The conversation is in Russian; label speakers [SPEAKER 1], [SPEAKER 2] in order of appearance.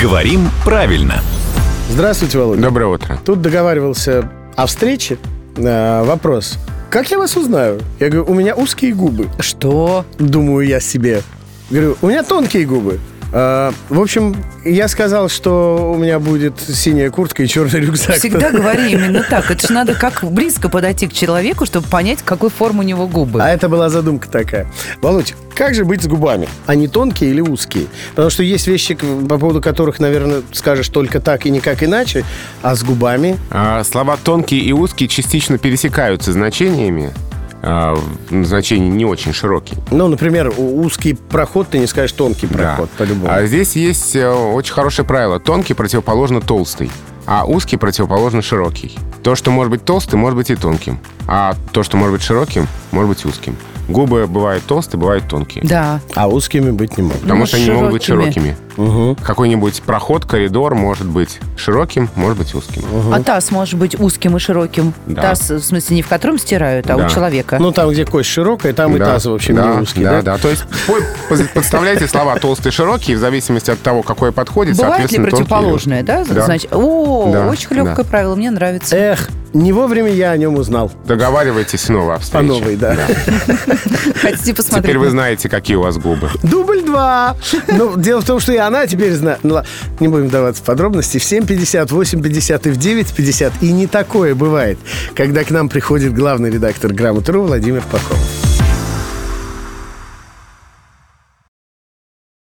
[SPEAKER 1] Говорим правильно.
[SPEAKER 2] Здравствуйте, Володя.
[SPEAKER 3] Доброе утро.
[SPEAKER 2] Тут договаривался о встрече. Э, вопрос. Как я вас узнаю? Я говорю, у меня узкие губы.
[SPEAKER 4] Что?
[SPEAKER 2] Думаю я себе. Говорю, у меня тонкие губы. Э, в общем, я сказал, что у меня будет синяя куртка и черный рюкзак.
[SPEAKER 4] Всегда говори именно так. Это же надо как близко подойти к человеку, чтобы понять, какой формы у него губы.
[SPEAKER 2] А это была задумка такая. Володь, как же быть с губами? Они тонкие или узкие? Потому что есть вещи, по поводу которых, наверное, скажешь только так и никак иначе, а с губами...
[SPEAKER 3] А, слова тонкие и узкие частично пересекаются значениями. А, значение не очень широкий.
[SPEAKER 2] Ну, например, узкий проход, ты не скажешь тонкий проход,
[SPEAKER 3] Да.
[SPEAKER 2] по-любому.
[SPEAKER 3] А здесь есть э, очень хорошее правило. Тонкий противоположно толстый, а узкий противоположно широкий. То, что может быть толстым, может быть и тонким. А то, что может быть широким, может быть узким. Губы бывают толстые, бывают тонкие.
[SPEAKER 4] Да.
[SPEAKER 2] А узкими быть не могут.
[SPEAKER 3] Потому
[SPEAKER 4] Ну,
[SPEAKER 3] что они могут быть
[SPEAKER 4] широкими.
[SPEAKER 3] широкими. Какой-нибудь проход, коридор может быть широким, может быть узким.
[SPEAKER 4] А таз может быть узким и широким.
[SPEAKER 3] Да.
[SPEAKER 4] Таз, в смысле, не в котором стирают, а
[SPEAKER 3] Да.
[SPEAKER 4] у человека.
[SPEAKER 2] Ну, там, где кость широкая, там и
[SPEAKER 3] Да,
[SPEAKER 2] таз, в общем,
[SPEAKER 3] да,
[SPEAKER 2] не узкий,
[SPEAKER 3] да?
[SPEAKER 2] да?
[SPEAKER 3] Да, То есть подставляйте слова толстый и широкий, в зависимости от того, какое подходит,
[SPEAKER 4] Бывает ли противоположное, да? Значит, о, очень легкое правило, мне нравится.
[SPEAKER 2] Эх, не вовремя я о нем узнал.
[SPEAKER 3] Договаривайтесь снова о
[SPEAKER 2] По
[SPEAKER 3] встрече.
[SPEAKER 2] новой, да.
[SPEAKER 4] Хотите посмотреть?
[SPEAKER 3] Теперь вы знаете, какие у вас губы.
[SPEAKER 2] Дубль два. Ну, дело в том, что и она теперь знает. Ну, не будем вдаваться в подробности. В 7.50, 8.50 и в 9.50. И не такое бывает, когда к нам приходит главный редактор «Грамотру» Владимир Пахомов.